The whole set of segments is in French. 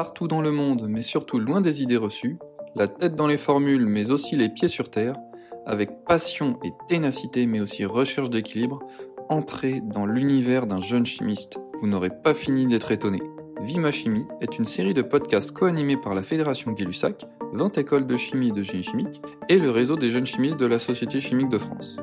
Partout dans le monde, mais surtout loin des idées reçues, la tête dans les formules, mais aussi les pieds sur terre, avec passion et ténacité, mais aussi recherche d'équilibre, entrez dans l'univers d'un jeune chimiste. Vous n'aurez pas fini d'être étonné. Vima Chimie est une série de podcasts co-animés par la Fédération Gay-Lussac, 20 écoles de chimie et de génie chimique, et le réseau des jeunes chimistes de la Société chimique de France.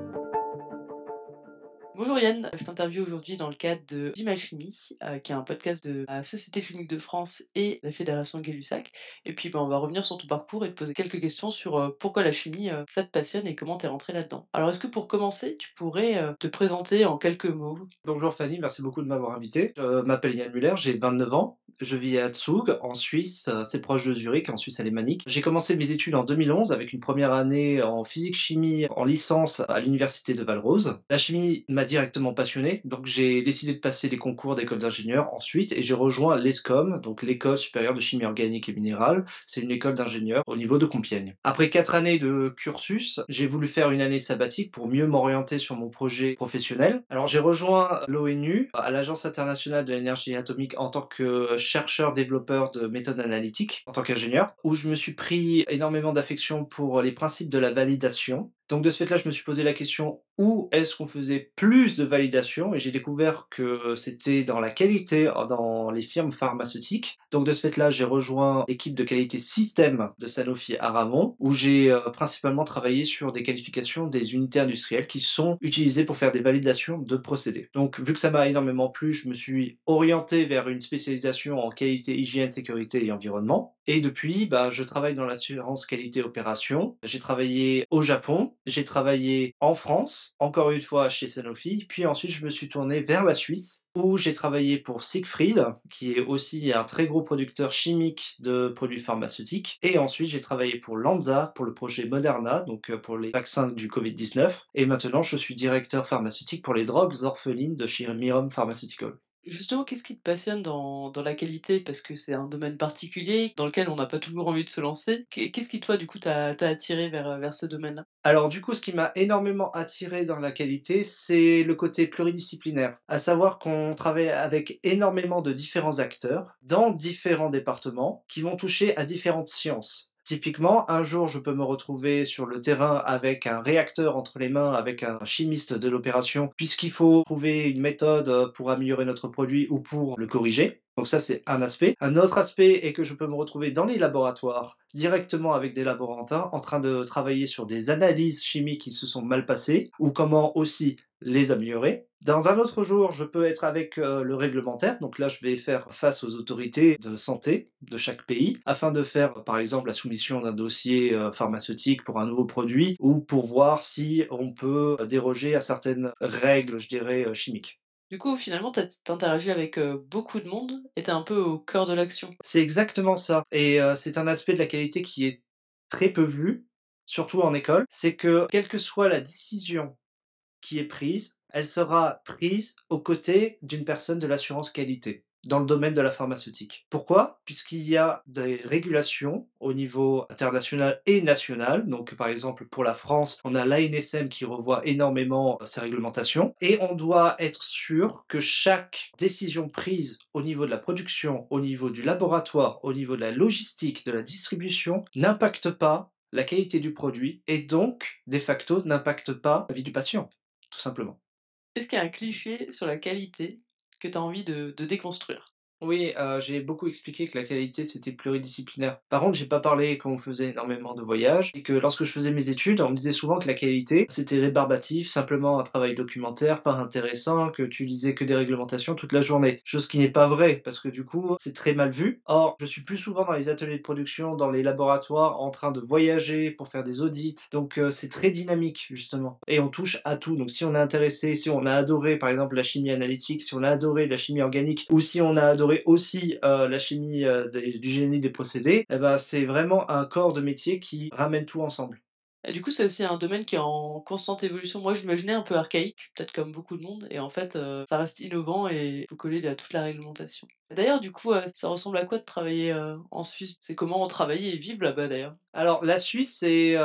Yann, je t'interviewe aujourd'hui dans le cadre de Chimie, euh, qui est un podcast de la Société chimique de France et la Fédération Gay-Lussac. Et puis ben, on va revenir sur ton parcours et te poser quelques questions sur euh, pourquoi la chimie, euh, ça te passionne et comment t'es rentré là-dedans. Alors est-ce que pour commencer, tu pourrais te présenter en quelques mots? Bonjour Fanny, merci beaucoup de m'avoir invité. Je m'appelle Yann Muller, j'ai 29 ans. Je vis à Zug, en Suisse, c'est proche de Zurich, en Suisse alémanique. J'ai commencé mes études en 2011 avec une première année en physique-chimie en licence à l'université de Valrose. La chimie m'a directement passionné, donc j'ai décidé de passer des concours d'école d'ingénieur ensuite et j'ai rejoint l'ESCOM, donc l'école supérieure de chimie organique et minérale. C'est une école d'ingénieur au niveau de Compiègne. Après quatre années de cursus, j'ai voulu faire une année sabbatique pour mieux m'orienter sur mon projet professionnel. Alors j'ai rejoint l'ONU, à l'Agence internationale de l'énergie atomique en tant que chercheur développeur de méthodes analytiques en tant qu'ingénieur, où je me suis pris énormément d'affection pour les principes de la validation. Donc de ce fait-là, je me suis posé la question où est-ce qu'on faisait plus de validation? Et j'ai découvert que c'était dans la qualité dans les firmes pharmaceutiques. Donc de ce fait-là, j'ai rejoint l'équipe de qualité système de Sanofi à où j'ai euh, principalement travaillé sur des qualifications des unités industrielles qui sont utilisées pour faire des validations de procédés. Donc vu que ça m'a énormément plu, je me suis orienté vers une spécialisation en qualité, hygiène, sécurité et environnement. Et depuis, bah, je travaille dans l'assurance qualité opération. J'ai travaillé au Japon, j'ai travaillé en France, encore une fois chez Sanofi, puis ensuite je me suis tourné vers la Suisse où j'ai travaillé pour Siegfried, qui est aussi un très gros producteur chimique de produits pharmaceutiques. Et ensuite j'ai travaillé pour Lanza, pour le projet Moderna, donc euh, pour les vaccins du Covid-19. Et maintenant je suis directeur pharmaceutique pour les drogues orphelines de chez Mirum Pharmaceutical. Justement, qu'est-ce qui te passionne dans, la qualité? Parce que c'est un domaine particulier dans lequel on n'a pas toujours envie de se lancer. Qu'est-ce qui, toi, du coup, t'a attiré vers, vers ce domaine-là? Alors, du coup, ce qui m'a énormément attiré dans la qualité, c'est le côté pluridisciplinaire. À savoir qu'on travaille avec énormément de différents acteurs dans différents départements qui vont toucher à différentes sciences. Typiquement, un jour, je peux me retrouver sur le terrain avec un réacteur entre les mains, avec un chimiste de l'opération, puisqu'il faut trouver une méthode pour améliorer notre produit ou pour le corriger. Donc ça, c'est un aspect. Un autre aspect est que je peux me retrouver dans les laboratoires directement avec des laborantins en train de travailler sur des analyses chimiques qui se sont mal passées ou comment aussi les améliorer. Dans un autre jour, je peux être avec euh, le réglementaire. Donc là, je vais faire face aux autorités de santé de chaque pays afin de faire, par exemple, la soumission d'un dossier euh, pharmaceutique pour un nouveau produit ou pour voir si on peut déroger à certaines règles, je dirais, euh, chimiques. Du coup, finalement, tu interagi avec beaucoup de monde et tu un peu au cœur de l'action. C'est exactement ça. Et c'est un aspect de la qualité qui est très peu vu, surtout en école. C'est que, quelle que soit la décision qui est prise, elle sera prise aux côtés d'une personne de l'assurance qualité dans le domaine de la pharmaceutique. Pourquoi? Puisqu'il y a des régulations au niveau international et national. Donc, par exemple, pour la France, on a l'ANSM qui revoit énormément ses réglementations et on doit être sûr que chaque décision prise au niveau de la production, au niveau du laboratoire, au niveau de la logistique, de la distribution, n'impacte pas la qualité du produit et donc, de facto, n'impacte pas la vie du patient, tout simplement. Est-ce qu'il y a un cliché sur la qualité? Que tu as envie de, déconstruire. Oui, euh, j'ai beaucoup expliqué que la qualité c'était pluridisciplinaire. Par contre, j'ai pas parlé quand on faisait énormément de voyages et que lorsque je faisais mes études, on me disait souvent que la qualité c'était rébarbatif, simplement un travail documentaire, pas intéressant, que tu lisais que des réglementations toute la journée. Chose qui n'est pas vrai parce que du coup c'est très mal vu. Or, je suis plus souvent dans les ateliers de production, dans les laboratoires, en train de voyager pour faire des audits. Donc euh, c'est très dynamique justement et on touche à tout. Donc si on est intéressé, si on a adoré par exemple la chimie analytique, si on a adoré la chimie organique ou si on a adoré aussi euh, la chimie euh, du génie des procédés, eh ben, c'est vraiment un corps de métier qui ramène tout ensemble. Et du coup, c'est aussi un domaine qui est en constante évolution. Moi, je l'imaginais un peu archaïque, peut-être comme beaucoup de monde, et en fait, euh, ça reste innovant et faut coller à toute la réglementation. D'ailleurs, du coup, ça ressemble à quoi de travailler en Suisse? C'est comment travailler et vivre là-bas d'ailleurs? Alors, la Suisse, c'est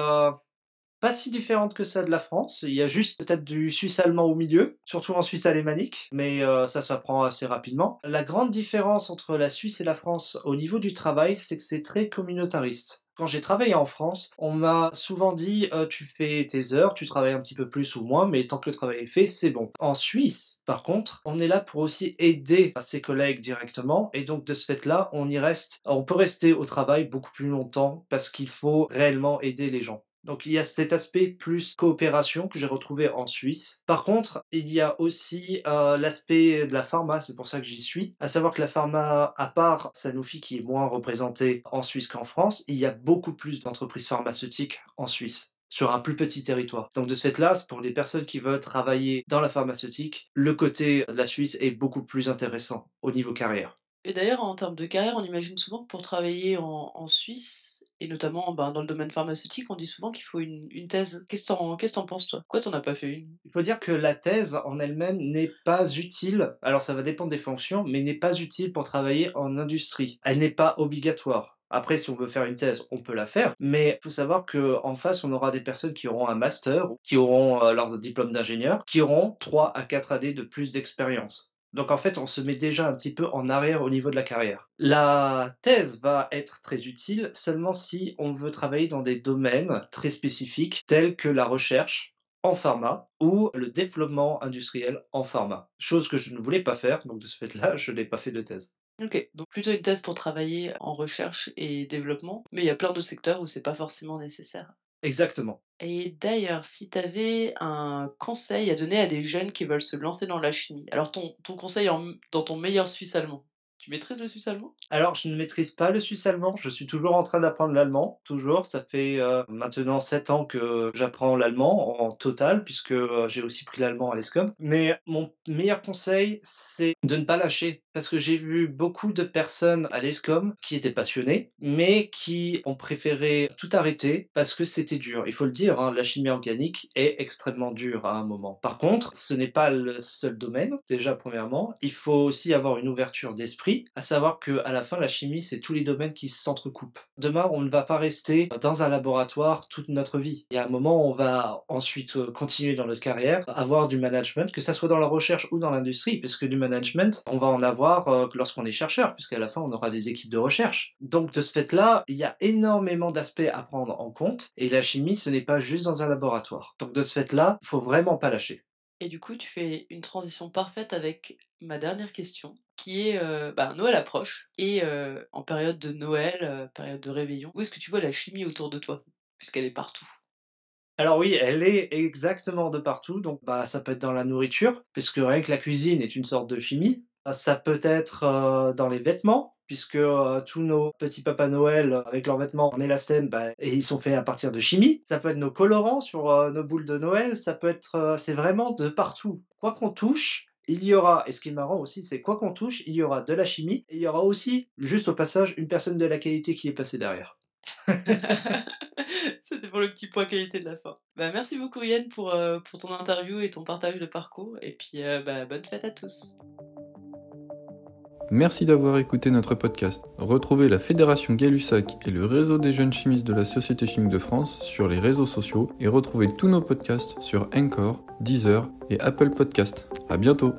pas si différente que ça de la France. Il y a juste peut-être du suisse allemand au milieu, surtout en Suisse alémanique, mais euh, ça s'apprend assez rapidement. La grande différence entre la Suisse et la France au niveau du travail, c'est que c'est très communautariste. Quand j'ai travaillé en France, on m'a souvent dit euh, tu fais tes heures, tu travailles un petit peu plus ou moins, mais tant que le travail est fait, c'est bon. En Suisse, par contre, on est là pour aussi aider ses collègues directement, et donc de ce fait-là, on y reste, on peut rester au travail beaucoup plus longtemps parce qu'il faut réellement aider les gens. Donc il y a cet aspect plus coopération que j'ai retrouvé en Suisse. Par contre, il y a aussi euh, l'aspect de la pharma, c'est pour ça que j'y suis. À savoir que la pharma, à part Sanofi qui est moins représentée en Suisse qu'en France, il y a beaucoup plus d'entreprises pharmaceutiques en Suisse sur un plus petit territoire. Donc de ce fait-là, pour les personnes qui veulent travailler dans la pharmaceutique, le côté de la Suisse est beaucoup plus intéressant au niveau carrière. Et d'ailleurs, en termes de carrière, on imagine souvent que pour travailler en, Suisse, et notamment ben, dans le domaine pharmaceutique, on dit souvent qu'il faut une, thèse. Qu'est-ce que t'en penses, toi? Pourquoi t'en as pas fait une? Il faut dire que la thèse en elle-même n'est pas utile. Alors, ça va dépendre des fonctions, mais n'est pas utile pour travailler en industrie. Elle n'est pas obligatoire. Après, si on veut faire une thèse, on peut la faire, mais il faut savoir qu'en face, on aura des personnes qui auront un master, qui auront euh, leur diplôme d'ingénieur, qui auront 3 à 4 années de plus d'expérience. Donc en fait, on se met déjà un petit peu en arrière au niveau de la carrière. La thèse va être très utile seulement si on veut travailler dans des domaines très spécifiques tels que la recherche en pharma ou le développement industriel en pharma. Chose que je ne voulais pas faire, donc de ce fait-là, je n'ai pas fait de thèse. Ok, donc plutôt une thèse pour travailler en recherche et développement, mais il y a plein de secteurs où c'est pas forcément nécessaire. Exactement. Et d'ailleurs, si tu avais un conseil à donner à des jeunes qui veulent se lancer dans la chimie, alors ton, ton conseil dans ton meilleur suisse allemand, tu maîtrises le suisse allemand? Alors, je ne maîtrise pas le suisse allemand. Je suis toujours en train d'apprendre l'allemand. Toujours. Ça fait euh, maintenant 7 ans que j'apprends l'allemand en total, puisque euh, j'ai aussi pris l'allemand à l'ESCOM. Mais mon meilleur conseil, c'est de ne pas lâcher. Parce que j'ai vu beaucoup de personnes à l'ESCOM qui étaient passionnées, mais qui ont préféré tout arrêter parce que c'était dur. Il faut le dire, hein, la chimie organique est extrêmement dure à un moment. Par contre, ce n'est pas le seul domaine. Déjà, premièrement, il faut aussi avoir une ouverture d'esprit à savoir que à la fin la chimie c'est tous les domaines qui s'entrecoupent. Demain on ne va pas rester dans un laboratoire toute notre vie. Il y a un moment on va ensuite euh, continuer dans notre carrière, avoir du management, que ça soit dans la recherche ou dans l'industrie, parce que du management on va en avoir euh, lorsqu'on est chercheur, puisqu'à la fin on aura des équipes de recherche. Donc de ce fait-là, il y a énormément d'aspects à prendre en compte, et la chimie ce n'est pas juste dans un laboratoire. Donc de ce fait-là, il faut vraiment pas lâcher. Et du coup, tu fais une transition parfaite avec ma dernière question, qui est euh, bah, Noël approche, et euh, en période de Noël, euh, période de réveillon, où est-ce que tu vois la chimie autour de toi, puisqu'elle est partout? Alors oui, elle est exactement de partout. Donc bah ça peut être dans la nourriture, puisque rien que la cuisine est une sorte de chimie. Ça peut être dans les vêtements, puisque tous nos petits Papa Noël avec leurs vêtements en élastène, bah, et ils sont faits à partir de chimie. Ça peut être nos colorants sur nos boules de Noël, ça peut être, c'est vraiment de partout. Quoi qu'on touche, il y aura, et ce qui est marrant aussi, c'est quoi qu'on touche, il y aura de la chimie, et il y aura aussi, juste au passage, une personne de la qualité qui est passée derrière. C'était pour le petit point qualité de la fin. Bah, merci beaucoup Yann pour, pour ton interview et ton partage de parcours, et puis bah, bonne fête à tous. Merci d'avoir écouté notre podcast. Retrouvez la Fédération Gay-Lussac et le réseau des jeunes chimistes de la Société chimique de France sur les réseaux sociaux et retrouvez tous nos podcasts sur Encore, Deezer et Apple Podcast. À bientôt!